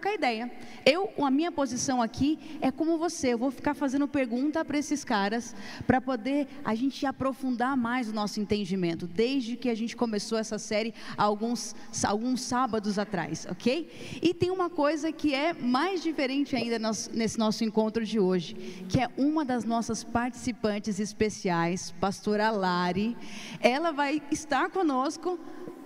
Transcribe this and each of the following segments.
trocar ideia. Eu, a minha posição aqui é como você, eu vou ficar fazendo pergunta para esses caras para poder a gente aprofundar mais o nosso entendimento, desde que a gente começou essa série alguns alguns sábados atrás, OK? E tem uma coisa que é mais diferente ainda nesse nosso encontro de hoje, que é uma das nossas participantes especiais, pastora Lari. Ela vai estar conosco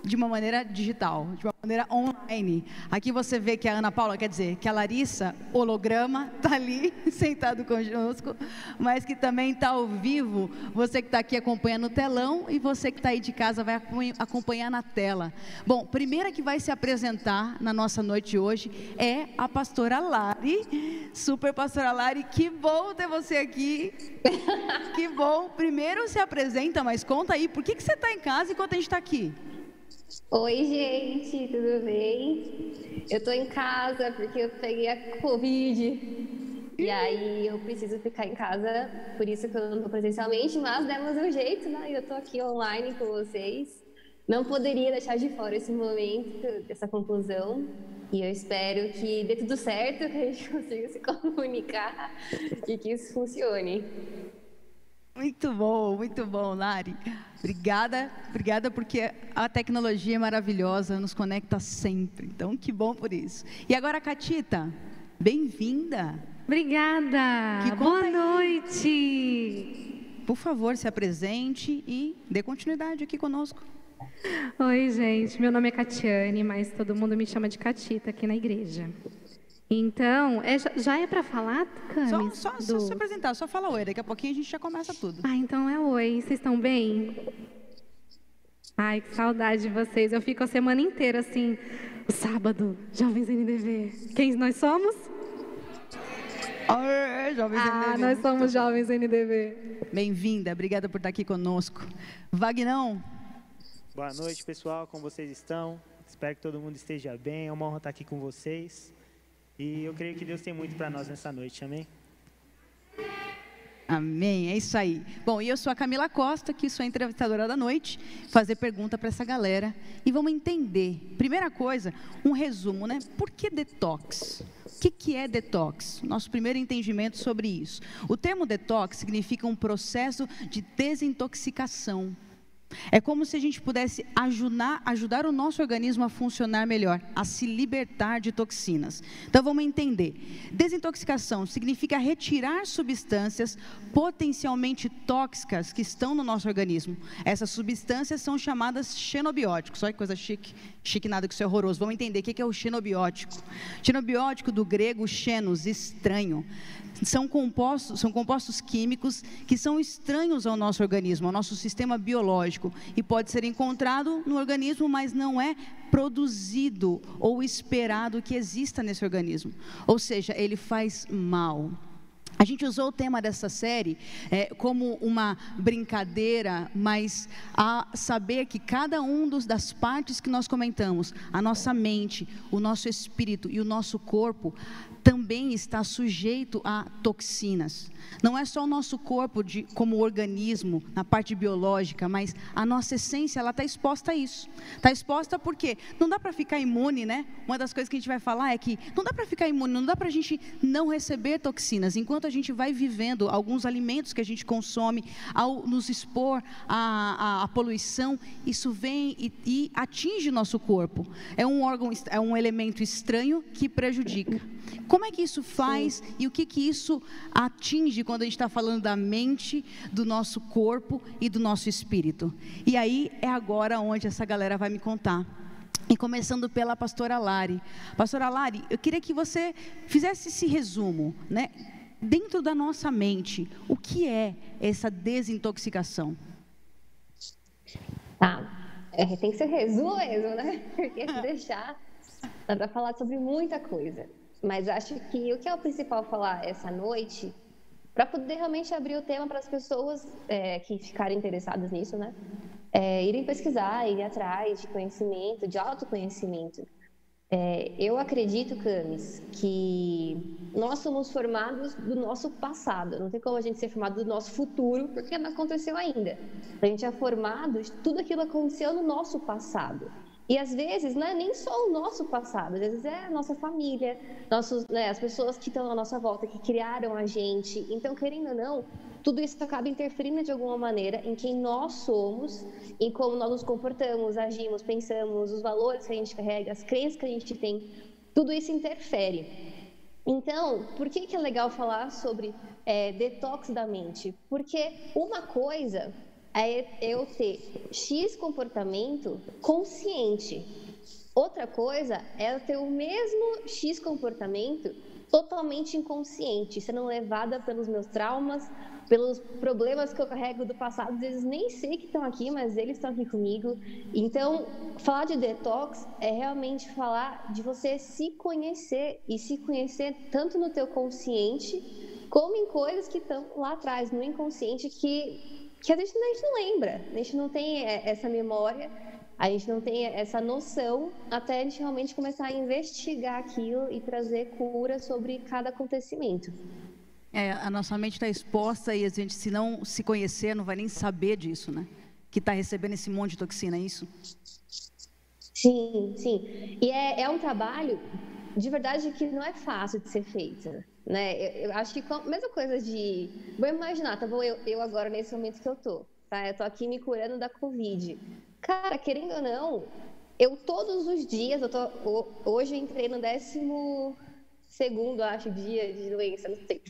de uma maneira digital, de uma maneira online. Aqui você vê que a Ana Paula, quer dizer, que a Larissa, holograma, está ali sentado conosco, mas que também está ao vivo. Você que está aqui acompanhando no telão e você que está aí de casa vai acompanhar na tela. Bom, primeira que vai se apresentar na nossa noite hoje é a pastora Lari, super pastora Lari. Que bom ter você aqui. que bom. Primeiro se apresenta, mas conta aí, por que, que você está em casa enquanto a gente está aqui? Oi, gente, tudo bem? Eu tô em casa porque eu peguei a Covid. E aí eu preciso ficar em casa, por isso que eu não tô presencialmente, mas demos um jeito, né? Eu tô aqui online com vocês. Não poderia deixar de fora esse momento, essa conclusão. E eu espero que dê tudo certo, que a gente consiga se comunicar e que isso funcione. Muito bom, muito bom, Lari. Obrigada, obrigada porque a tecnologia é maravilhosa, nos conecta sempre. Então, que bom por isso. E agora, Catita, bem-vinda. Obrigada. Boa aí. noite. Por favor, se apresente e dê continuidade aqui conosco. Oi, gente. Meu nome é Catiane, mas todo mundo me chama de Catita aqui na igreja. Então, é, já é para falar, Camis? Só, só, do... só, se apresentar, só fala oi, daqui a pouquinho a gente já começa tudo. Ah, então é oi. Vocês estão bem? Ai, que saudade de vocês. Eu fico a semana inteira assim, o sábado, Jovens NDV. Quem nós somos? Aê, jovens ah, NDV. nós somos Jovens NDV. Bem-vinda, obrigada por estar aqui conosco. Vagnão. Boa noite, pessoal, como vocês estão? Espero que todo mundo esteja bem. É uma honra estar aqui com vocês. E eu creio que Deus tem muito para nós nessa noite, amém? Amém, é isso aí. Bom, e eu sou a Camila Costa, que sou a entrevistadora da noite, fazer pergunta para essa galera e vamos entender. Primeira coisa, um resumo, né? Por que detox? O que, que é detox? Nosso primeiro entendimento sobre isso. O termo detox significa um processo de desintoxicação é como se a gente pudesse ajudar, ajudar o nosso organismo a funcionar melhor, a se libertar de toxinas. Então vamos entender. Desintoxicação significa retirar substâncias potencialmente tóxicas que estão no nosso organismo. Essas substâncias são chamadas xenobióticos. Olha que coisa chique. Chique nada que isso é horroroso. Vamos entender o que é o xenobiótico. Xenobiótico do grego xenos, estranho são compostos, são compostos químicos que são estranhos ao nosso organismo, ao nosso sistema biológico e pode ser encontrado no organismo, mas não é produzido ou esperado que exista nesse organismo. Ou seja, ele faz mal. A gente usou o tema dessa série é, como uma brincadeira, mas a saber que cada um dos, das partes que nós comentamos, a nossa mente, o nosso espírito e o nosso corpo, também está sujeito a toxinas. Não é só o nosso corpo de, como organismo, na parte biológica, mas a nossa essência, ela está exposta a isso. Está exposta porque não dá para ficar imune, né? Uma das coisas que a gente vai falar é que não dá para ficar imune, não dá para a gente não receber toxinas. Enquanto a gente vai vivendo alguns alimentos que a gente consome, ao nos expor à, à, à poluição, isso vem e, e atinge o nosso corpo. É um órgão, é um elemento estranho que prejudica. Como é que isso faz Sim. e o que, que isso atinge quando a gente está falando da mente, do nosso corpo e do nosso espírito? E aí é agora onde essa galera vai me contar. E começando pela pastora Lari. Pastora Lari, eu queria que você fizesse esse resumo, né? Dentro da nossa mente, o que é essa desintoxicação? Tá. É, tem que ser resumo mesmo, né? Porque se deixar, dá para falar sobre muita coisa. Mas acho que o que é o principal falar essa noite, para poder realmente abrir o tema para as pessoas é, que ficarem interessadas nisso, né? É, irem pesquisar, irem atrás de conhecimento, de autoconhecimento. É, eu acredito, Camis, que nós somos formados do nosso passado. Não tem como a gente ser formado do nosso futuro, porque não aconteceu ainda. A gente é formado de tudo aquilo que aconteceu no nosso passado. E às vezes não é nem só o nosso passado, às vezes é a nossa família, nossos, né, as pessoas que estão à nossa volta, que criaram a gente. Então, querendo ou não, tudo isso acaba interferindo de alguma maneira em quem nós somos, em como nós nos comportamos, agimos, pensamos, os valores que a gente carrega, as crenças que a gente tem, tudo isso interfere. Então, por que, que é legal falar sobre é, detox da mente? Porque uma coisa é eu ter X comportamento consciente. Outra coisa é eu ter o mesmo X comportamento totalmente inconsciente, sendo levada pelos meus traumas, pelos problemas que eu carrego do passado. Às vezes nem sei que estão aqui, mas eles estão aqui comigo. Então, falar de detox é realmente falar de você se conhecer e se conhecer tanto no teu consciente como em coisas que estão lá atrás, no inconsciente, que que a gente, a gente não lembra, a gente não tem é, essa memória, a gente não tem essa noção até a gente realmente começar a investigar aquilo e trazer cura sobre cada acontecimento. É, a nossa mente está exposta e a gente, se não se conhecer, não vai nem saber disso, né? Que está recebendo esse monte de toxina, é isso? Sim, sim. E é, é um trabalho, de verdade, que não é fácil de ser feito né? Eu, eu acho que a mesma coisa de, vou imaginar, tá bom? Eu, eu agora nesse momento que eu tô, tá? Eu tô aqui me curando da Covid. Cara, querendo ou não, eu todos os dias, eu tô, hoje eu entrei no décimo segundo, acho, dia de doença, não sei.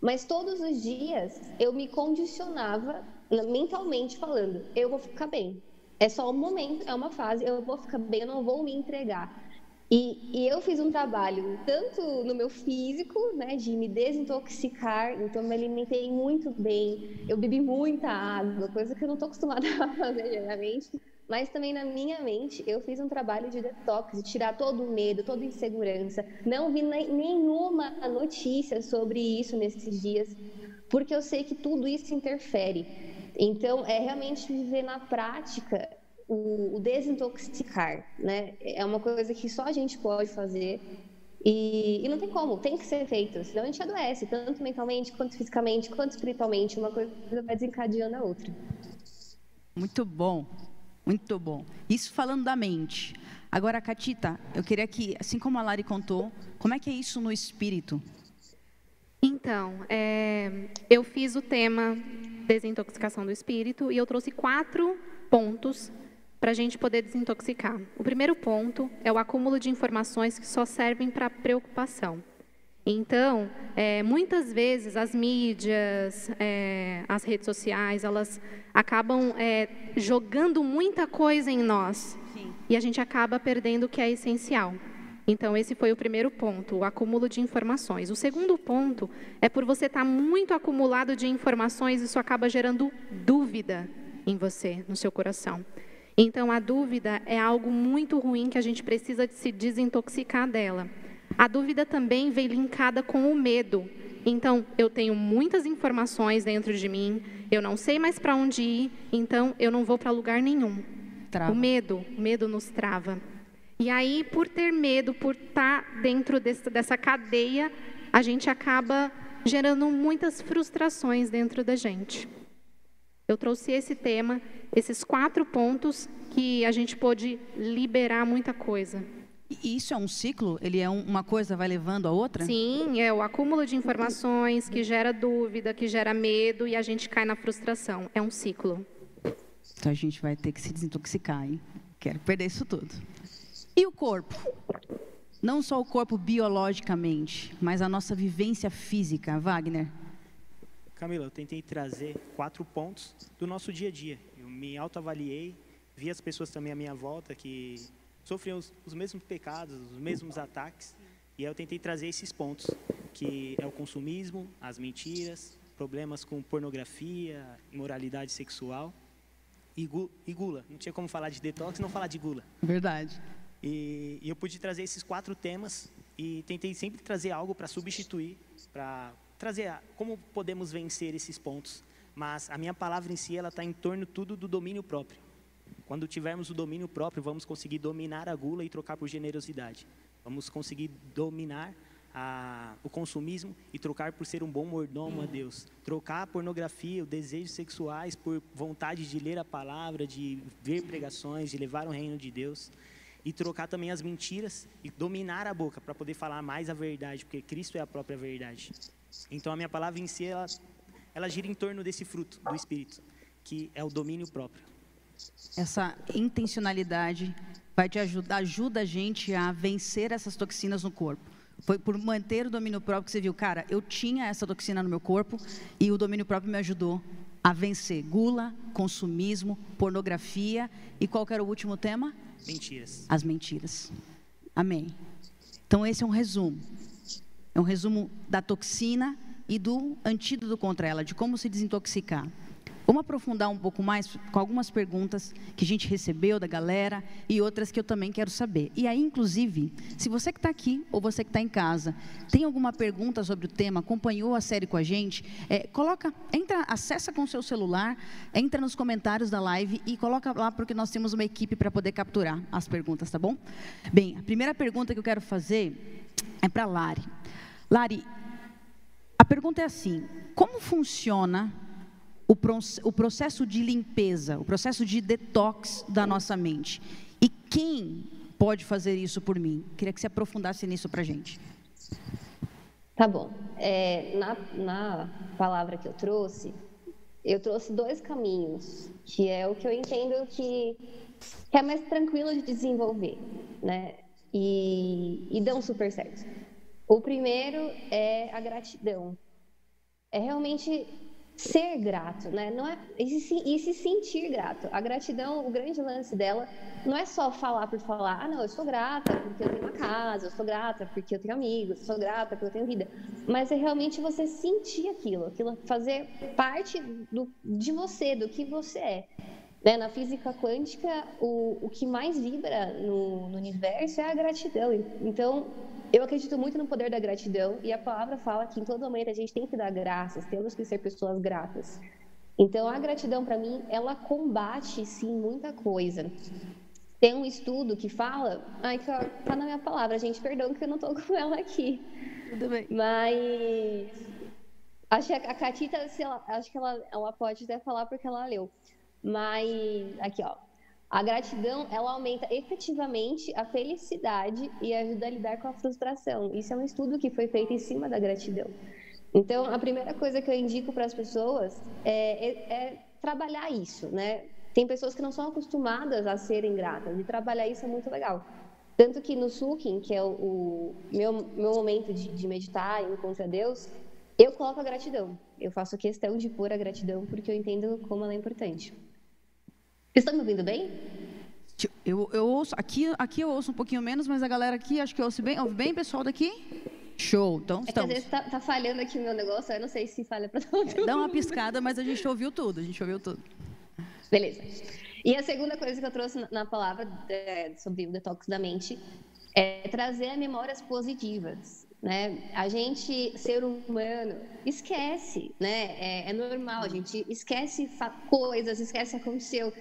Mas todos os dias eu me condicionava, mentalmente falando, eu vou ficar bem. É só um momento, é uma fase, eu vou ficar bem, eu não vou me entregar. E, e, eu fiz um trabalho tanto no meu físico, né, de me desintoxicar, então me alimentei muito bem, eu bebi muita água, coisa que eu não estou acostumada a fazer geralmente, mas também na minha mente eu fiz um trabalho de detox, de tirar todo o medo, toda a insegurança. Não vi nenhuma notícia sobre isso nesses dias, porque eu sei que tudo isso interfere. Então, é realmente viver na prática o, o desintoxicar, né? É uma coisa que só a gente pode fazer e, e, não tem como, tem que ser feito, senão a gente adoece, tanto mentalmente, quanto fisicamente, quanto espiritualmente. Uma coisa vai desencadeando a outra. Muito bom, muito bom. Isso falando da mente. Agora, Catita, eu queria que, assim como a Lari contou, como é que é isso no espírito? Então, é, eu fiz o tema desintoxicação do espírito e eu trouxe quatro pontos para a gente poder desintoxicar. O primeiro ponto é o acúmulo de informações que só servem para preocupação. Então, é, muitas vezes as mídias, é, as redes sociais, elas acabam é, jogando muita coisa em nós Sim. e a gente acaba perdendo o que é essencial. Então, esse foi o primeiro ponto, o acúmulo de informações. O segundo ponto é por você estar tá muito acumulado de informações, isso acaba gerando dúvida em você, no seu coração. Então, a dúvida é algo muito ruim que a gente precisa se desintoxicar dela. A dúvida também vem linkada com o medo. Então, eu tenho muitas informações dentro de mim, eu não sei mais para onde ir, então eu não vou para lugar nenhum. Trava. O medo, o medo nos trava. E aí, por ter medo, por estar tá dentro desse, dessa cadeia, a gente acaba gerando muitas frustrações dentro da gente. Eu trouxe esse tema, esses quatro pontos que a gente pôde liberar muita coisa. E isso é um ciclo? Ele é um, uma coisa vai levando a outra? Sim, é o acúmulo de informações que gera dúvida, que gera medo e a gente cai na frustração. É um ciclo. Então a gente vai ter que se desintoxicar, hein? Quero perder isso tudo. E o corpo? Não só o corpo biologicamente, mas a nossa vivência física, Wagner. Camila, eu tentei trazer quatro pontos do nosso dia a dia. Eu me autoavaliei, vi as pessoas também à minha volta que sofriam os, os mesmos pecados, os mesmos ataques, e eu tentei trazer esses pontos, que é o consumismo, as mentiras, problemas com pornografia, imoralidade sexual e, gu, e gula. Não tinha como falar de detox e não falar de gula. Verdade. E, e eu pude trazer esses quatro temas e tentei sempre trazer algo para substituir, para trazer como podemos vencer esses pontos. Mas a minha palavra em si, ela está em torno tudo do domínio próprio. Quando tivermos o domínio próprio, vamos conseguir dominar a gula e trocar por generosidade. Vamos conseguir dominar a, o consumismo e trocar por ser um bom mordomo a Deus. Trocar a pornografia, os desejos sexuais por vontade de ler a palavra, de ver pregações, de levar o reino de Deus. e trocar também as mentiras e dominar a boca para poder falar mais a verdade, porque Cristo é a própria verdade. Então a minha palavra em si ela, ela gira em torno desse fruto do Espírito, que é o domínio próprio. Essa intencionalidade vai te ajudar, ajuda a gente a vencer essas toxinas no corpo. Foi por manter o domínio próprio que você viu, cara, eu tinha essa toxina no meu corpo e o domínio próprio me ajudou a vencer gula, consumismo, pornografia e qual era o último tema? Mentiras. As mentiras. Amém. Então esse é um resumo. É um resumo da toxina e do antídoto contra ela, de como se desintoxicar. Vamos aprofundar um pouco mais com algumas perguntas que a gente recebeu da galera e outras que eu também quero saber. E aí, inclusive, se você que está aqui ou você que está em casa tem alguma pergunta sobre o tema, acompanhou a série com a gente, é, coloca, entra, acessa com o seu celular, entra nos comentários da live e coloca lá porque nós temos uma equipe para poder capturar as perguntas, tá bom? Bem, a primeira pergunta que eu quero fazer é para Lari. Lari, a pergunta é assim: como funciona o, o processo de limpeza, o processo de detox da nossa mente. E quem pode fazer isso por mim? Queria que você aprofundasse nisso para gente. Tá bom. É, na, na palavra que eu trouxe, eu trouxe dois caminhos, que é o que eu entendo que, que é mais tranquilo de desenvolver, né? E, e dão super certo. O primeiro é a gratidão. É realmente ser grato, né? Não é e se, e se, sentir grato. A gratidão, o grande lance dela, não é só falar por falar. Ah, não, eu sou grata porque eu tenho uma casa, eu sou grata porque eu tenho amigos, eu sou grata porque eu tenho vida. Mas é realmente você sentir aquilo, aquilo fazer parte do, de você, do que você é. Né? Na física quântica, o, o que mais vibra no, no universo é a gratidão. Então, eu acredito muito no poder da gratidão e a palavra fala que em todo momento a gente tem que dar graças, temos que ser pessoas gratas. Então, a gratidão, para mim, ela combate, sim, muita coisa. Tem um estudo que fala. Ai, que tá na minha palavra, gente, perdão que eu não tô com ela aqui. Tudo bem. Mas. Acho que a Catita, acho que ela, ela pode até falar porque ela leu. Mas. Aqui, ó. A gratidão, ela aumenta efetivamente a felicidade e ajuda a lidar com a frustração. Isso é um estudo que foi feito em cima da gratidão. Então, a primeira coisa que eu indico para as pessoas é, é, é, trabalhar isso, né? Tem pessoas que não são acostumadas a serem gratas, e trabalhar isso é muito legal. Tanto que no Sukin, que é o, o meu, meu momento de, de meditar e encontrar Deus, eu coloco a gratidão. Eu faço questão de pôr a gratidão porque eu entendo como ela é importante. Estão me ouvindo bem? Eu, eu ouço, aqui, aqui eu ouço um pouquinho menos, mas a galera aqui acho que ouve bem. Ouve bem, pessoal daqui? Show, então é estamos. Às vezes tá, tá, falhando aqui o meu negócio, eu não sei se falha para todo mundo. Dá uma piscada, mas a gente ouviu tudo, a gente ouviu tudo. Beleza. E a segunda coisa que eu trouxe na, na palavra é, sobre o detox da mente é trazer memórias positivas. Né? A gente, ser humano, esquece, né? É, é normal, a gente esquece coisas, esquece o que aconteceu.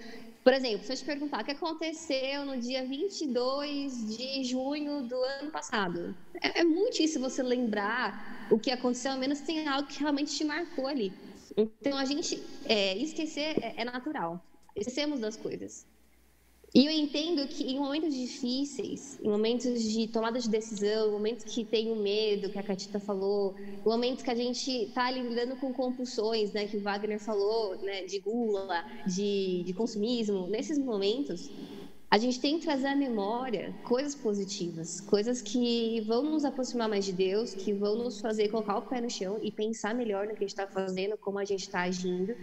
Por exemplo, se eu te perguntar o que aconteceu no dia 22 de junho do ano passado, é, é muito difícil você lembrar o que aconteceu, a menos que tenha algo que realmente te marcou ali. Então, a gente é, esquecer é, é natural. Esquecemos das coisas. E eu entendo que em momentos difíceis, em momentos de tomada de decisão, momentos que tem o medo, que a Catita falou, momentos que a gente está lidando com compulsões, né, que o Wagner falou, né, de gula, de, de consumismo, nesses momentos, a gente tem que trazer à memória coisas positivas, coisas que vão nos aproximar mais de Deus, que vão nos fazer colocar o pé no chão e pensar melhor no que a gente está fazendo, como a gente está agindo,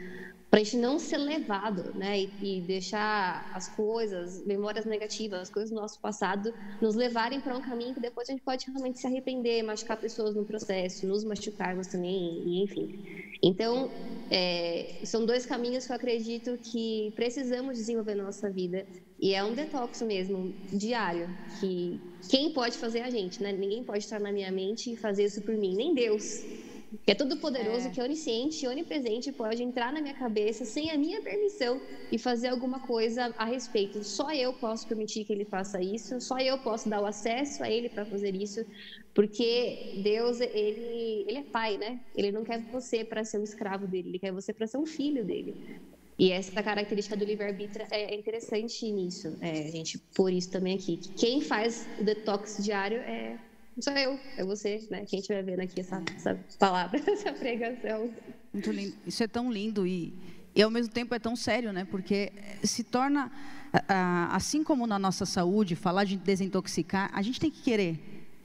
para a gente não ser levado, né, e, e, deixar as coisas, memórias negativas, as coisas do nosso passado, nos levarem para um caminho que depois a gente pode realmente se arrepender, machucar pessoas no processo, nos machucarmos também, e enfim. Então, é, são dois caminhos que eu acredito que precisamos desenvolver na nossa vida e é um detox mesmo, diário, que quem pode fazer é a gente, né? Ninguém pode estar na minha mente e fazer isso por mim, nem Deus que é todo poderoso, é. que é onisciente, onipresente, pode entrar na minha cabeça sem a minha permissão e fazer alguma coisa a respeito. Só eu posso permitir que ele faça isso, só eu posso dar o acesso a ele para fazer isso, porque Deus, ele, ele é pai, né? Ele não quer você para ser um escravo dele, ele quer você para ser um filho dele. E essa característica do livre-arbítrio é interessante nisso. É, a gente pôr isso também aqui. Quem faz o detox diário é não sou eu, é você, né? Quem estiver vendo aqui essa, essa palavra, essa pregação. Muito lindo. Isso é tão lindo e, e ao mesmo tempo é tão sério, né? Porque se torna, assim como na nossa saúde, falar de desintoxicar, a gente tem que querer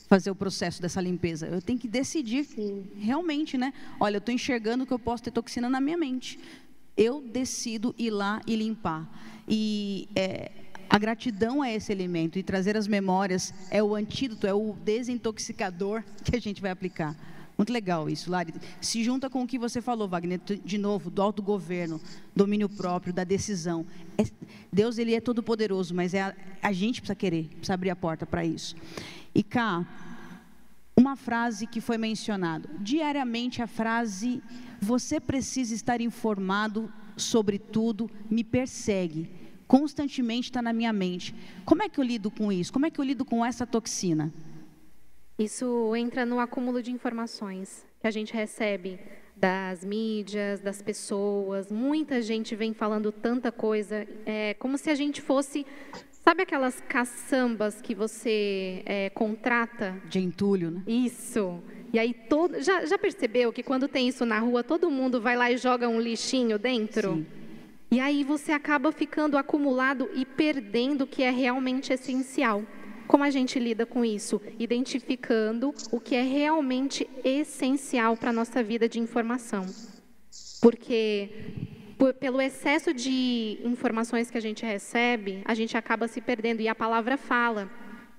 fazer o processo dessa limpeza. Eu tenho que decidir Sim. realmente, né? Olha, eu estou enxergando que eu posso ter toxina na minha mente. Eu decido ir lá e limpar. E é, a gratidão é esse elemento e trazer as memórias é o antídoto, é o desintoxicador que a gente vai aplicar. Muito legal isso, Lari. Se junta com o que você falou, Wagner, de novo, do autogoverno, domínio próprio, da decisão. É, Deus, ele é todo poderoso, mas é a, a gente precisa querer, precisa abrir a porta para isso. E cá, uma frase que foi mencionada. Diariamente a frase, você precisa estar informado sobre tudo, me persegue constantemente está na minha mente. Como é que eu lido com isso? Como é que eu lido com essa toxina? Isso entra no acúmulo de informações que a gente recebe das mídias, das pessoas. Muita gente vem falando tanta coisa, é como se a gente fosse. Sabe aquelas caçambas que você é, contrata? De entulho, né? Isso. E aí, todo, já, já percebeu que quando tem isso na rua, todo mundo vai lá e joga um lixinho dentro? Sim. E aí você acaba ficando acumulado e perdendo o que é realmente essencial. Como a gente lida com isso? Identificando o que é realmente essencial para a nossa vida de informação. Porque por, pelo excesso de informações que a gente recebe, a gente acaba se perdendo. E a palavra fala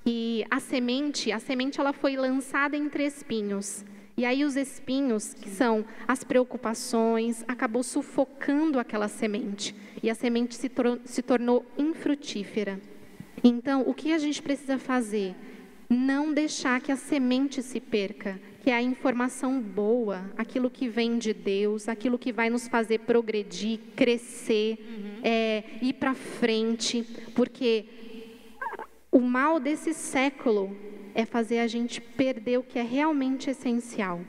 que a semente, a semente ela foi lançada entre espinhos. E aí os espinhos, que são as preocupações, acabou sufocando aquela semente. E a semente se, tor se tornou infrutífera. Então, o que a gente precisa fazer? Não deixar que a semente se perca, que é a informação boa, aquilo que vem de Deus, aquilo que vai nos fazer progredir, crescer, uhum. é, ir para frente, porque o mal desse século é fazer a gente perder o que é realmente essencial.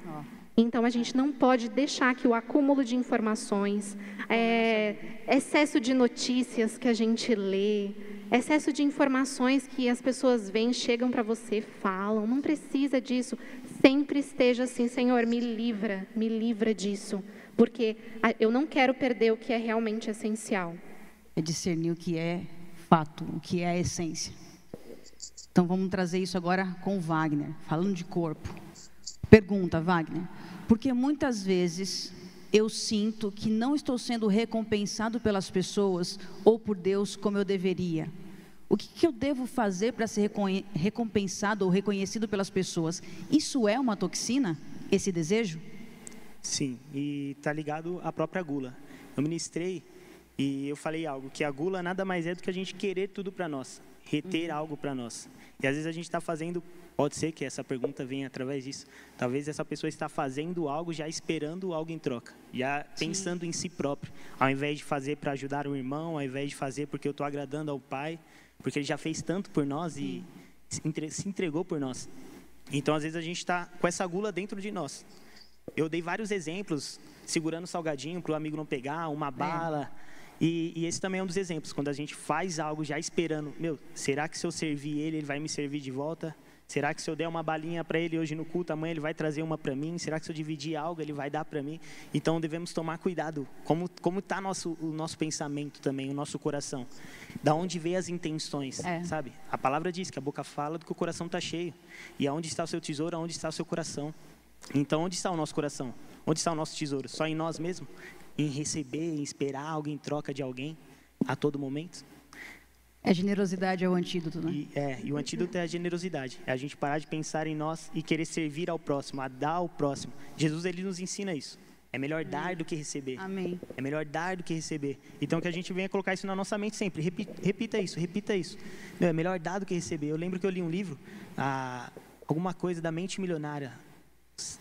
Então, a gente não pode deixar que o acúmulo de informações, é, excesso de notícias que a gente lê, excesso de informações que as pessoas vêm, chegam para você, falam, não precisa disso. Sempre esteja assim, Senhor, me livra, me livra disso, porque eu não quero perder o que é realmente essencial. É discernir o que é fato, o que é a essência. Então vamos trazer isso agora com o Wagner, falando de corpo. Pergunta, Wagner, porque muitas vezes eu sinto que não estou sendo recompensado pelas pessoas ou por Deus como eu deveria. O que, que eu devo fazer para ser recompensado ou reconhecido pelas pessoas? Isso é uma toxina, esse desejo? Sim, e está ligado à própria gula. Eu ministrei e eu falei algo, que a gula nada mais é do que a gente querer tudo para nós, reter uhum. algo para nós. E às vezes a gente está fazendo, pode ser que essa pergunta venha através disso. Talvez essa pessoa está fazendo algo já esperando algo em troca, já Sim. pensando em si próprio, ao invés de fazer para ajudar o irmão, ao invés de fazer porque eu estou agradando ao pai, porque ele já fez tanto por nós e se entregou por nós. Então às vezes a gente está com essa gula dentro de nós. Eu dei vários exemplos, segurando salgadinho para o amigo não pegar, uma bala. É e, e, esse também é um dos exemplos, quando a gente faz algo já esperando, meu, será que se eu servir ele, ele vai me servir de volta? Será que se eu der uma balinha para ele hoje no culto, amanhã ele vai trazer uma para mim? Será que se eu dividir algo, ele vai dar para mim? Então devemos tomar cuidado. Como como está nosso o nosso pensamento também, o nosso coração? Da onde vem as intenções, é. sabe? A palavra diz que a boca fala do que o coração está cheio. E aonde está o seu tesouro, aonde está o seu coração? Então onde está o nosso coração? Onde está o nosso tesouro? Só em nós mesmos? Em receber, em esperar algo em troca de alguém a todo momento. A generosidade é o antídoto, né? E, é, e o antídoto é a generosidade. É a gente parar de pensar em nós e querer servir ao próximo, a dar ao próximo. Jesus, ele nos ensina isso. É melhor Amém. dar do que receber. Amém. É melhor dar do que receber. Então, que a gente venha colocar isso na nossa mente sempre. Repita, repita isso, repita isso. Meu, é melhor dar do que receber. Eu lembro que eu li um livro, ah, alguma coisa da mente milionária.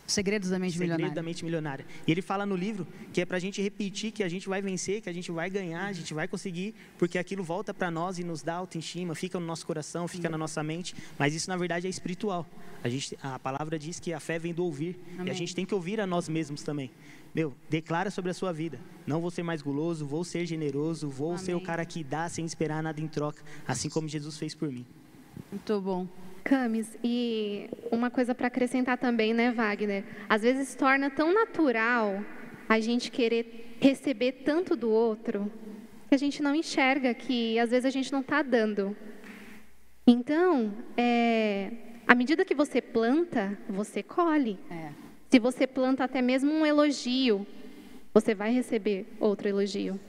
Segredos da mente Segredo milionária. da mente milionária. E ele fala no livro que é para a gente repetir que a gente vai vencer, que a gente vai ganhar, a gente vai conseguir, porque aquilo volta para nós e nos dá autoestima, fica no nosso coração, fica na nossa mente. Mas isso na verdade é espiritual. A, gente, a palavra diz que a fé vem do ouvir e Amém. a gente tem que ouvir a nós mesmos também. Meu, declara sobre a sua vida. Não vou ser mais guloso, vou ser generoso, vou ser o Amém. cara que dá sem esperar nada em troca, assim como Jesus fez por mim. Muito bom. Camis, e uma coisa para acrescentar também, né, Wagner? Às vezes se torna tão natural a gente querer receber tanto do outro que a gente não enxerga que às vezes a gente não está dando. Então, é, à medida que você planta, você colhe. É. Se você planta até mesmo um elogio, você vai receber outro elogio.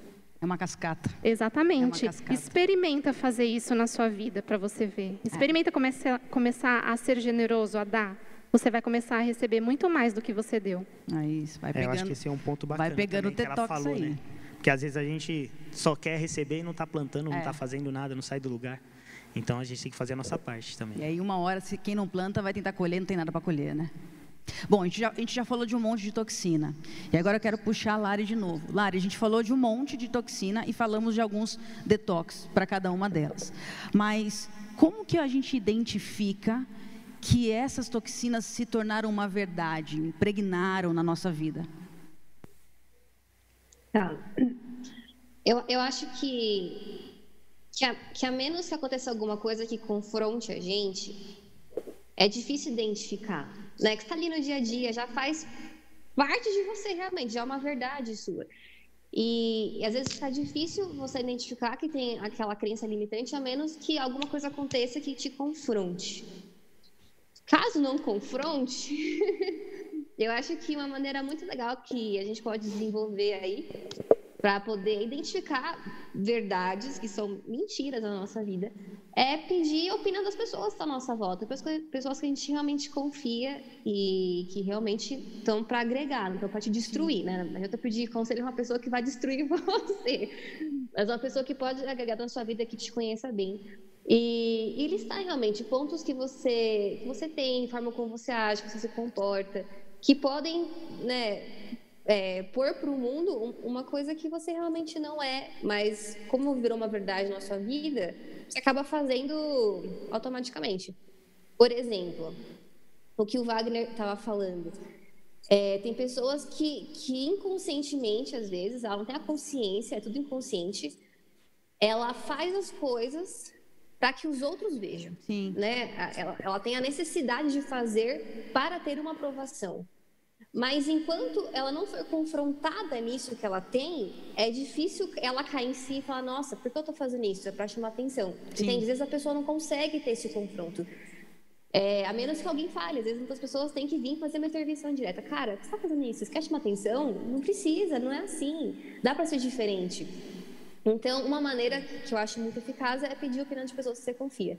É uma cascata. Exatamente. É uma cascata. Experimenta fazer isso na sua vida para você ver. Experimenta começar, começar a ser generoso, a dar. Você vai começar a receber muito mais do que você deu. É isso, vai É, eu acho pegando. que esse é um ponto vai bacana pegando também, que o ela detox falou, aí. né? Porque às vezes a gente só quer receber e não está plantando, não É. está fazendo nada, não sai do lugar. Então a gente tem que fazer a nossa parte também. E aí, uma hora, se quem não planta vai tentar colher, não tem nada para colher, né? Bom, a gente, já, a gente já falou de um monte de toxina. E agora eu quero puxar a Lari de novo. Lari, a gente falou de um monte de toxina e falamos de alguns detox para cada uma delas. Mas como que a gente identifica que essas toxinas se tornaram uma verdade, impregnaram na nossa vida? Tá. Eu, eu acho que, que, a, que a menos que aconteça alguma coisa que confronte a gente, é difícil identificar. Né? Que está ali no dia a dia, já faz parte de você realmente, já é uma verdade sua. E, e às vezes está difícil você identificar que tem aquela crença limitante, a menos que alguma coisa aconteça que te confronte. Caso não confronte, eu acho que uma maneira muito legal que a gente pode desenvolver aí para poder identificar verdades que são mentiras na nossa vida é pedir a opinião das pessoas à nossa volta, pessoas que a gente realmente confia e que realmente estão para agregar, não estão para te destruir, né? Não adianta pedir conselho a uma pessoa que vai destruir você, mas uma pessoa que pode agregar na sua vida, que te conheça bem. E, e listar realmente pontos que você, que você tem, forma como você age, que você se comporta, que podem, né, é, pôr para o mundo um- uma coisa que você realmente não é, mas como virou uma verdade na sua vida, você acaba fazendo automaticamente. Por exemplo, o que o Wagner estava falando. É, tem pessoas que, que inconscientemente, às vezes, ela não tem a consciência, é tudo inconsciente, ela faz as coisas para que os outros vejam Sim. né? Ela, ela tem a necessidade de fazer para ter uma aprovação. Mas enquanto ela não for confrontada nisso que ela tem, é difícil ela cair em si e falar: Nossa, por que eu estou fazendo isso? É para chamar atenção. Sim. Entende? Às vezes a pessoa não consegue ter esse confronto. É, a menos que alguém fale, às vezes muitas pessoas têm que vir fazer uma intervenção direta. Cara, você está fazendo isso? Você quer chamar atenção? Não precisa, não é assim. Dá para ser diferente. Então, uma maneira que eu acho muito eficaz é pedir opinião de pessoas que você confia.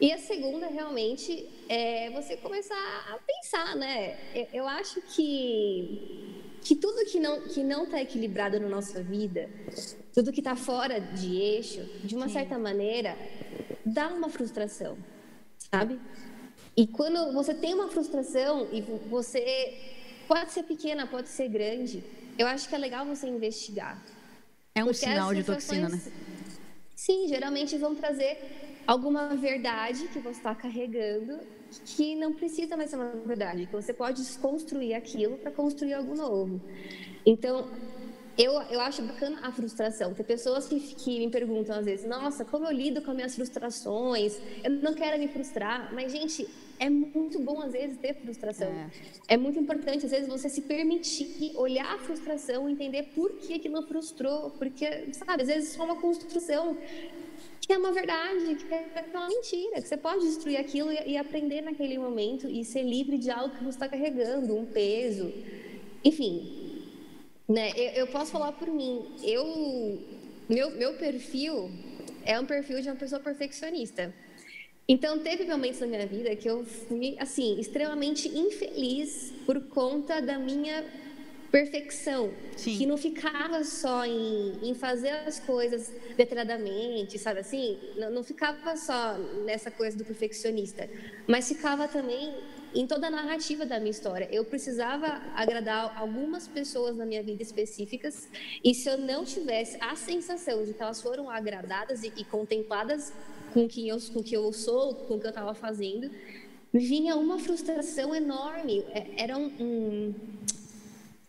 E a segunda, realmente, é você começar a pensar, né? Eu, acho que, que tudo que não que não está equilibrado na nossa vida, tudo que está fora de eixo, de uma certa maneira, dá uma frustração, sabe? E quando você tem uma frustração e vo- você pode ser pequena, pode ser grande, eu acho que é legal você investigar. É um Porque sinal de toxina, né? Sim, geralmente vão trazer alguma verdade que você está carregando que não precisa mais ser uma verdade, que você pode desconstruir aquilo para construir algo novo. Então, eu, eu acho bacana a frustração. Tem pessoas que, que me perguntam às vezes, nossa, como eu lido com as minhas frustrações? Eu não quero me frustrar. Mas, gente, é muito bom às vezes ter frustração. É. É muito importante, às vezes, você se permitir olhar a frustração, entender por que aquilo frustrou, porque, sabe, às vezes é só uma construção que é uma verdade, que é uma mentira, que você pode destruir aquilo e, e aprender naquele momento e ser livre de algo que você está carregando, um peso. Enfim, né, eu, eu posso falar por mim, eu, meu, meu perfil é um perfil de uma pessoa perfeccionista. Então, teve momentos na minha vida que eu fui, assim, extremamente infeliz por conta da minha perfecção. Sim. Que não ficava só em, em fazer as coisas detalhadamente, sabe assim? Não, não ficava só nessa coisa do perfeccionista. Mas ficava também em toda a narrativa da minha história. Eu precisava agradar algumas pessoas na minha vida específicas, e se eu não tivesse a sensação de que elas foram agradadas e, e contempladas com quem eu, com que eu sou, com o que eu estava fazendo, vinha uma frustração enorme. É, era um, um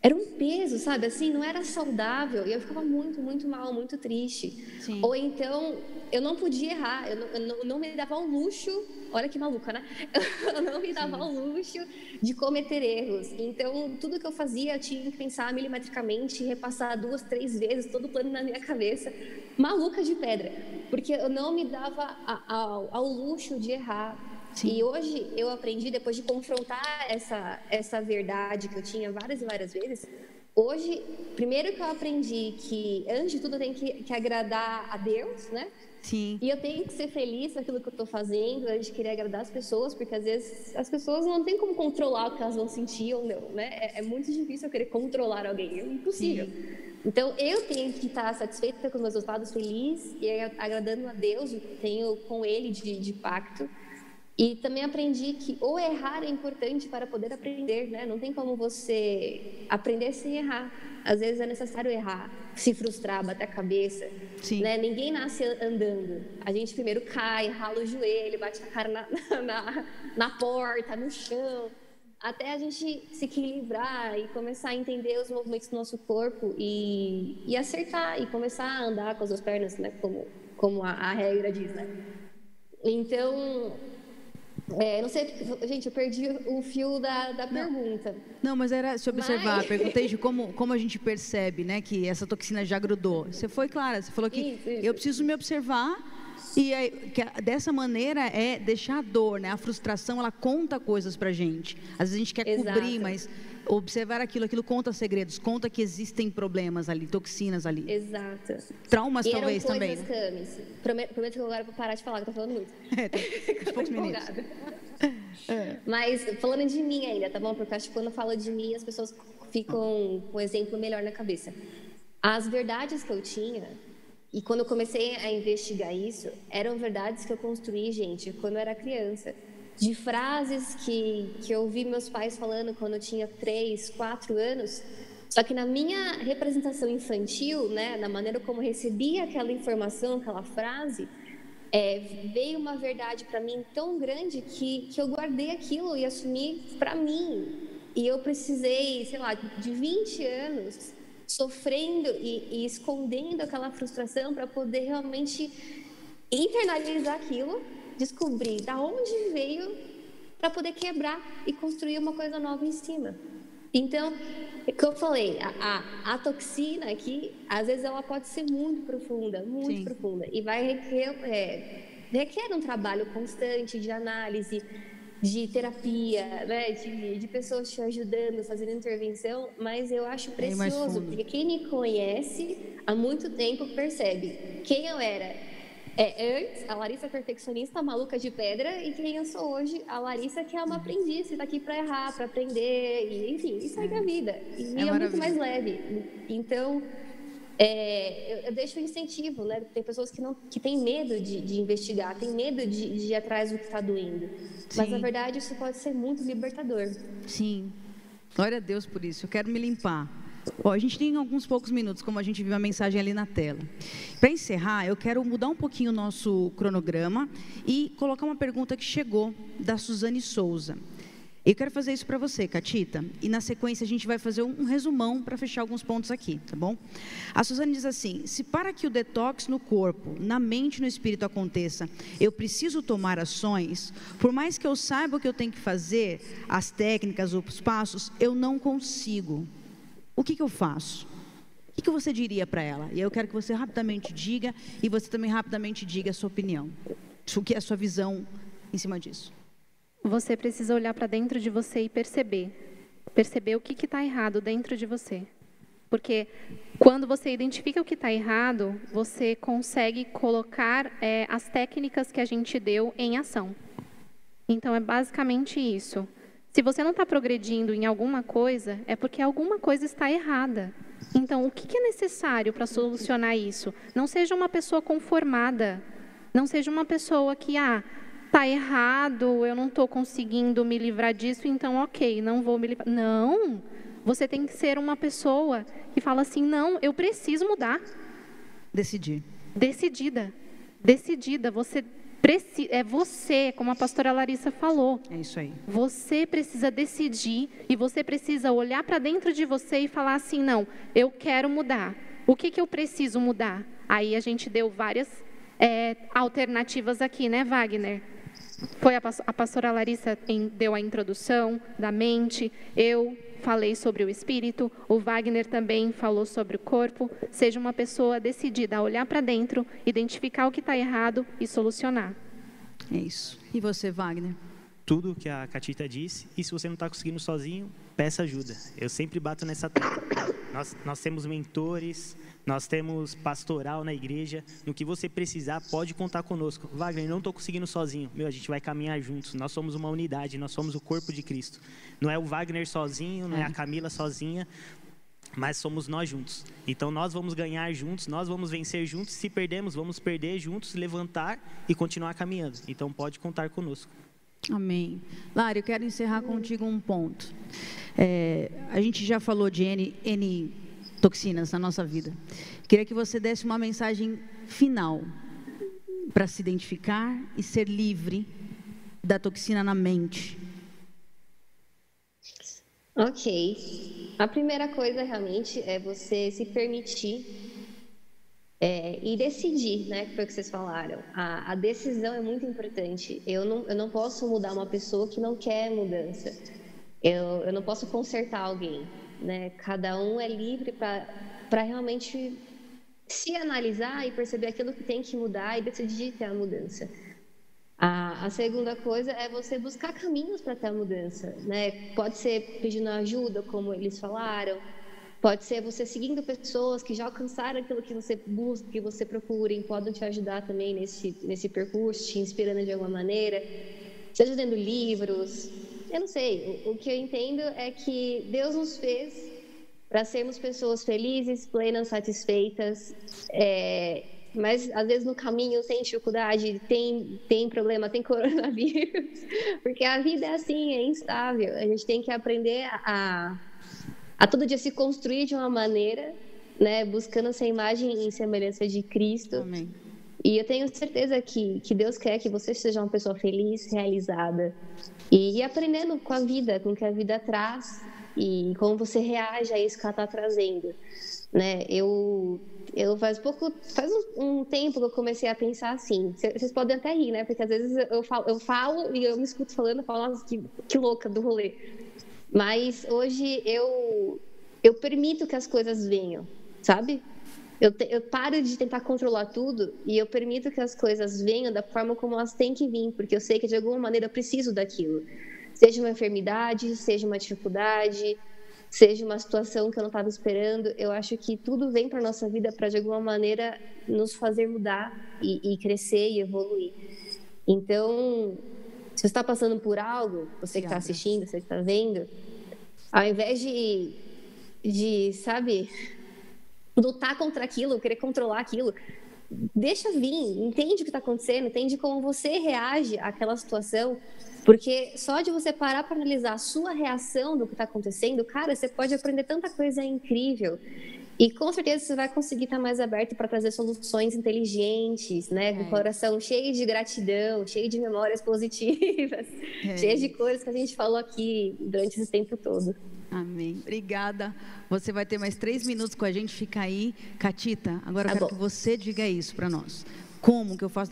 era um peso, sabe? Assim, não era saudável. E eu ficava muito, muito mal, muito triste. Sim. Ou então, eu não podia errar. Eu não, eu não, não me dava o luxo. Olha que maluca, né? Eu não me dava o luxo de cometer erros. Então, tudo que eu fazia, eu tinha que pensar milimetricamente, repassar duas, três vezes todo o plano na minha cabeça. Maluca de pedra. Porque eu não me dava ao, ao luxo de errar Sim. E hoje eu aprendi, depois de confrontar essa, essa verdade que eu tinha várias e várias vezes, hoje, primeiro que eu aprendi que, antes de tudo, eu tenho que, que agradar a Deus, né? Sim. E eu tenho que ser feliz naquilo que eu estou fazendo, antes de querer agradar as pessoas, porque às vezes as pessoas não têm como controlar o que elas vão sentir ou não, né? É, é muito difícil eu querer controlar alguém, é impossível. Sim. Então eu tenho que estar satisfeita com os meus resultados, feliz e agradando a Deus, tenho com Ele de, de pacto. E também aprendi que ou errar é importante para poder aprender, né? Não tem como você aprender sem errar. Às vezes é necessário errar, se frustrar, bater a cabeça. Sim. Né? Ninguém nasce andando. A gente primeiro cai, rala o joelho, bate a cara na, na, na porta, no chão, até a gente se equilibrar e começar a entender os movimentos do nosso corpo e, e acertar e começar a andar com as duas pernas, né? Como, como a, a regra diz, né? Então, é, não sei, gente, eu perdi o fio da, da pergunta. Não, mas era se observar. Mas... Perguntei de como, como a gente percebe, né, que essa toxina já grudou. Você foi clara, você falou que isso, isso. eu preciso me observar e que dessa maneira é deixar a dor, né, a frustração, ela conta coisas pra gente. Às vezes a gente quer Exato. cobrir, mas observar aquilo, aquilo conta segredos, conta que existem problemas ali, toxinas ali. Exato. Traumas e talvez eram também. Camis. Prometo, prometo que agora vou parar de falar, que eu tô falando muito. É, tem poucos minutos. É. Mas falando de mim ainda, tá bom? Porque acho que quando eu falo de mim, as pessoas ficam com um exemplo melhor na cabeça. As verdades que eu tinha, e quando eu comecei a investigar isso, eram verdades que eu construí, gente, quando eu era criança de frases que, que eu ouvi meus pais falando quando eu tinha três, quatro anos. Só que na minha representação infantil, né, na maneira como eu recebia aquela informação, aquela frase, é, veio uma verdade para mim tão grande que, que eu guardei aquilo e assumi para mim. E eu precisei, sei lá, de 20 anos sofrendo e, e escondendo aquela frustração para poder realmente internalizar aquilo descobrir da onde veio para poder quebrar e construir uma coisa nova em cima. Então, o que eu falei, a, a, a, toxina aqui, às vezes ela pode ser muito profunda, muito Sim. profunda, e vai requer, é, requer um trabalho constante de análise, de terapia, né, de, de pessoas te ajudando, fazendo intervenção, mas eu acho precioso, porque quem me conhece há muito tempo percebe quem eu era é, antes, a Larissa perfeccionista, maluca de pedra, e quem eu sou hoje, a Larissa que é uma aprendiz, que tá aqui para errar, para aprender, e enfim, e segue é. a vida. E é, é muito mais leve. Então, é, eu, eu, deixo incentivo, né? Tem pessoas que não que têm medo de, de investigar, têm medo de, de, ir atrás do que está doendo. Sim. Mas na verdade isso pode ser muito libertador. Sim. Glória a Deus por isso. Eu quero me limpar. Ó, a gente tem alguns poucos minutos, como a gente viu a mensagem ali na tela. Para encerrar, eu quero mudar um pouquinho o nosso cronograma e colocar uma pergunta que chegou da Suzane Souza. Eu quero fazer isso para você, Catita, e na sequência a gente vai fazer um resumão para fechar alguns pontos aqui, tá bom? A Suzane diz assim: se para que o detox no corpo, na mente e no espírito aconteça, eu preciso tomar ações, por mais que eu saiba o que eu tenho que fazer, as técnicas, os passos, eu não consigo o que, que eu faço? O que, que você diria para ela? E eu quero que você rapidamente diga e você também rapidamente diga a sua opinião. O que é a sua visão em cima disso? Você precisa olhar para dentro de você e perceber. Perceber o que está errado dentro de você. Porque quando você identifica o que está errado, você consegue colocar é, as técnicas que a gente deu em ação. Então, é basicamente isso. Se você não está progredindo em alguma coisa, é porque alguma coisa está errada. Então, o que é necessário para solucionar isso? Não seja uma pessoa conformada. Não seja uma pessoa que, ah, tá errado, eu não estou conseguindo me livrar disso, então ok, não vou me livrar. Não, você tem que ser uma pessoa que fala assim, não, eu preciso mudar. Decidir. Decidida, decidida. Você precisa, é você, como a pastora Larissa falou. É isso aí. Você precisa decidir e você precisa olhar para dentro de você e falar assim, não, eu quero mudar. O que, que eu preciso mudar? Aí a gente deu várias é, alternativas aqui, né, Wagner? Foi a, a pastora Larissa em, deu a introdução da mente, eu falei sobre o espírito, o Wagner também falou sobre o corpo. Seja uma pessoa decidida a olhar para dentro, identificar o que está errado e solucionar. É isso. E você, Wagner? Tudo que a Catita disse, e se você não está conseguindo sozinho, peça ajuda. Eu sempre bato nessa tecla. Nós, nós temos mentores, nós temos pastoral na igreja. No que você precisar, pode contar conosco. Wagner, não estou conseguindo sozinho. Meu, a gente vai caminhar juntos. Nós somos uma unidade, nós somos o corpo de Cristo. Não é o Wagner sozinho, não é a Camila sozinha, mas somos nós juntos. Então nós vamos ganhar juntos, nós vamos vencer juntos. Se perdemos, vamos perder juntos, levantar e continuar caminhando. Então pode contar conosco. Amém. Lara, eu quero encerrar contigo um ponto. É, a gente já falou de N, N toxinas na nossa vida. Queria que você desse uma mensagem final para se identificar e ser livre da toxina na mente. Ok. A primeira coisa realmente é você se permitir é, e decidir, né? Que foi o que vocês falaram. A, a, decisão é muito importante. Eu não, eu não posso mudar uma pessoa que não quer mudança. Eu, eu não posso consertar alguém. Né? Cada um é livre para realmente se analisar e perceber aquilo que tem que mudar e decidir ter a mudança. A, a segunda coisa é você buscar caminhos para ter a mudança, né? Pode ser pedindo ajuda, como eles falaram, pode ser você seguindo pessoas que já alcançaram aquilo que você busca, que você procura, e podem te ajudar também nesse, nesse percurso, te inspirando de alguma maneira, seja lendo livros, eu não sei. O, o que eu entendo é que Deus nos fez para sermos pessoas felizes, plenas, satisfeitas. É, mas às vezes no caminho tem dificuldade, tem, tem problema, tem coronavírus, porque a vida é assim, é instável. A gente tem que aprender a, a todo dia se construir de uma maneira, né, buscando essa imagem e semelhança de Cristo. Amém. E eu tenho certeza que, que Deus quer que você seja uma pessoa feliz, realizada. E, aprendendo com a vida, com o que a vida traz e como você reage a isso que ela está trazendo. Né? Eu, eu faz pouco, faz um, tempo que eu comecei a pensar assim. Vocês podem até rir, né? Porque às vezes eu falo, eu falo e eu me escuto falando, eu falo, nossa, que, que louca do rolê. Mas hoje eu, eu permito que as coisas venham, sabe? Eu, te, eu paro de tentar controlar tudo e eu permito que as coisas venham da forma como elas têm que vir, porque eu sei que de alguma maneira eu preciso daquilo. Seja uma enfermidade, seja uma dificuldade, seja uma situação que eu não estava esperando, eu acho que tudo vem para nossa vida para de alguma maneira nos fazer mudar e, e crescer e evoluir. Então, se você está passando por algo, você que está assistindo, você que está vendo, ao invés de, de sabe, lutar contra aquilo, querer controlar aquilo. Deixa vir, entende o que está acontecendo, entende como você reage àquela situação, porque só de você parar para analisar a sua reação do que está acontecendo, cara, você pode aprender tanta coisa incrível. E com certeza você vai conseguir estar mais aberto para trazer soluções inteligentes, né? Com o é. coração cheio de gratidão, cheio de memórias positivas, é. cheio de coisas que a gente falou aqui durante esse tempo todo. Amém. Obrigada. Você vai ter mais três minutos com a gente. Fica aí. Catita, agora tá eu quero bom. que você diga isso para nós. Como que eu faço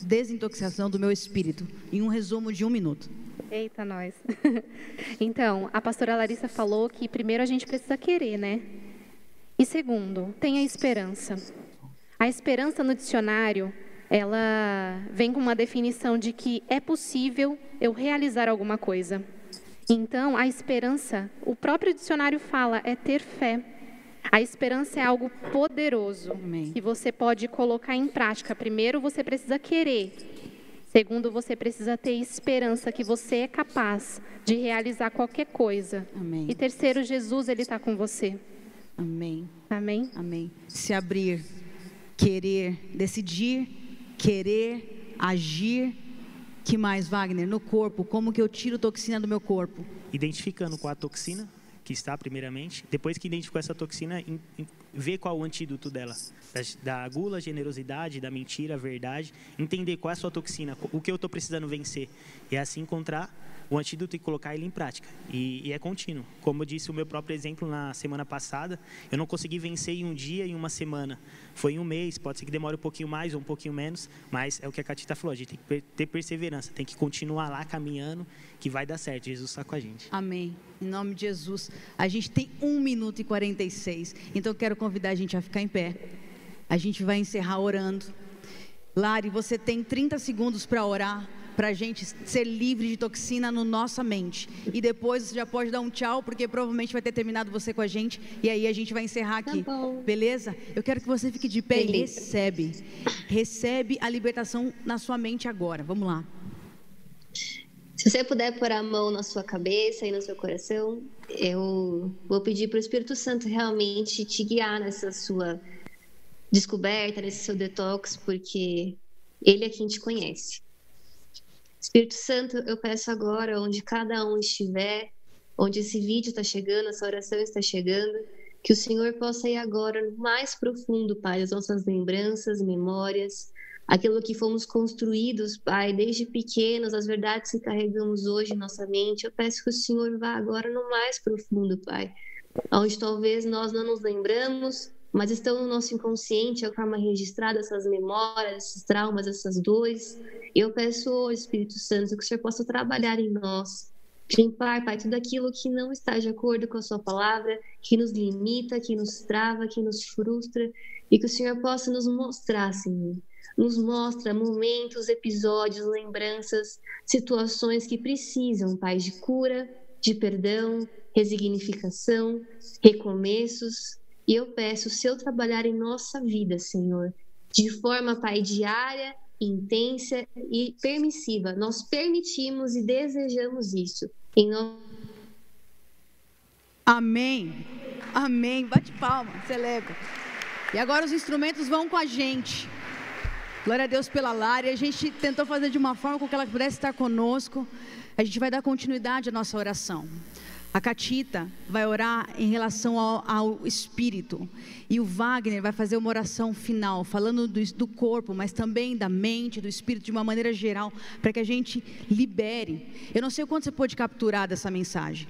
desintoxicação do meu espírito? Em um resumo de um minuto. Eita, nós. então, a pastora Larissa falou que primeiro a gente precisa querer, né? E segundo, tenha esperança. A esperança no dicionário, ela vem com uma definição de que é possível eu realizar alguma coisa. Então, a esperança, o próprio dicionário fala, é ter fé. A esperança é algo poderoso Amém. que você pode colocar em prática. Primeiro, você precisa querer. Segundo, você precisa ter esperança que você é capaz de realizar qualquer coisa. Amém. E terceiro, Jesus ele está com você. Amém. Amém. Amém. Se abrir, querer, decidir, querer, agir Que mais, Wagner? No corpo, como que eu tiro toxina do meu corpo? Identificando qual a toxina que está, primeiramente. Depois que identificou essa toxina, in, in, ver qual o antídoto dela. Da, da gula, generosidade, da mentira, verdade. Entender qual é a sua toxina, o que eu estou precisando vencer. E assim encontrar o antídoto e colocar ele em prática. E, e, é contínuo. Como eu disse o meu próprio exemplo na semana passada, eu não consegui vencer em um dia, em uma semana. Foi em um mês, pode ser que demore um pouquinho mais ou um pouquinho menos, mas é o que a Catita falou, a gente tem que ter perseverança, tem que continuar lá caminhando, que vai dar certo. Jesus está com a gente. Amém. Em nome de Jesus. A gente tem 1 minuto e 46, então eu quero convidar a gente a ficar em pé. A gente vai encerrar orando. Lari, você tem 30 segundos para orar para a gente ser livre de toxina na no nossa mente. E depois você já pode dar um tchau, porque provavelmente vai ter terminado você com a gente. E aí a gente vai encerrar aqui. Tá Beleza? Eu quero que você fique de pé Beleza. e recebe. Recebe a libertação na sua mente agora. Vamos lá. Se você puder pôr a mão na sua cabeça e no seu coração, eu vou pedir para o Espírito Santo realmente te guiar nessa sua descoberta, nesse seu detox, porque ele é quem te conhece. Espírito Santo, eu peço agora, onde cada um estiver, onde esse vídeo está chegando, essa oração está chegando, que o Senhor possa ir agora no mais profundo, Pai, as nossas lembranças, memórias, aquilo que fomos construídos, Pai, desde pequenos, as verdades que carregamos hoje em nossa mente. Eu peço que o Senhor vá agora no mais profundo, Pai, onde talvez nós não nos lembramos, mas estão no nosso inconsciente a forma registrada essas memórias, esses traumas, essas dores. Eu peço hoje, Espírito Santo, que o Senhor possa trabalhar em nós, limpar, Pai, tudo aquilo que não está de acordo com a Sua palavra, que nos limita, que nos trava, que nos frustra, e que o Senhor possa nos mostrar, Senhor. Nos mostra momentos, episódios, lembranças, situações que precisam, Pai, de cura, de perdão, resignificação, recomeços, e eu peço o seu trabalhar em nossa vida, Senhor, de forma, Pai, diária, intensa e permissiva. Nós permitimos e desejamos isso. Em nome... Amém. Amém. Bate palma, celebra. E agora os instrumentos vão com a gente. Glória a Deus pela Lara. A gente tentou fazer de uma forma com que ela pudesse estar conosco. A gente vai dar continuidade à nossa oração. A Catita vai orar em relação ao, ao, espírito. E o Wagner vai fazer uma oração final, falando do, do corpo, mas também da mente, do espírito, de uma maneira geral, para que a gente libere. Eu não sei o quanto você pode capturar dessa mensagem.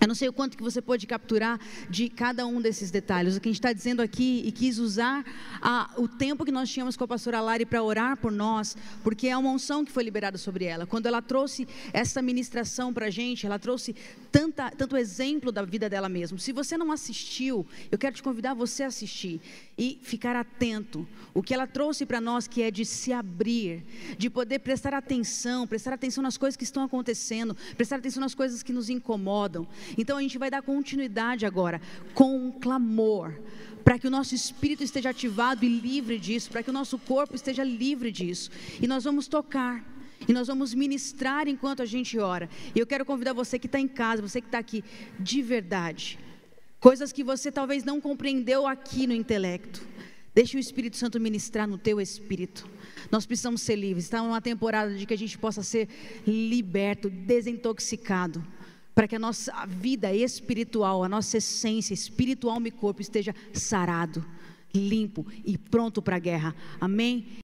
Eu não sei o quanto que você pode capturar de cada um desses detalhes. O que a gente está dizendo aqui e quis usar a, o tempo que nós tínhamos com a pastora Lari para orar por nós, porque é uma unção que foi liberada sobre ela. Quando ela trouxe essa ministração para a gente, ela trouxe tanta, tanto exemplo da vida dela mesma. Se você não assistiu, eu quero te convidar a você a assistir e ficar atento. O que ela trouxe para nós que é de se abrir, de poder prestar atenção, prestar atenção nas coisas que estão acontecendo, prestar atenção nas coisas que nos incomodam. Então a gente vai dar continuidade agora com um clamor para que o nosso espírito esteja ativado e livre disso, para que o nosso corpo esteja livre disso. E nós vamos tocar. E nós vamos ministrar enquanto a gente ora. E eu quero convidar você que está em casa, você que está aqui, de verdade, coisas que você talvez não compreendeu aqui no intelecto. Deixe o Espírito Santo ministrar no teu espírito. Nós precisamos ser livres. Está numa temporada de que a gente possa ser liberto, desintoxicado, para que a nossa vida espiritual, a nossa essência espiritual e corpo esteja sarado, limpo e pronto para a guerra. Amém?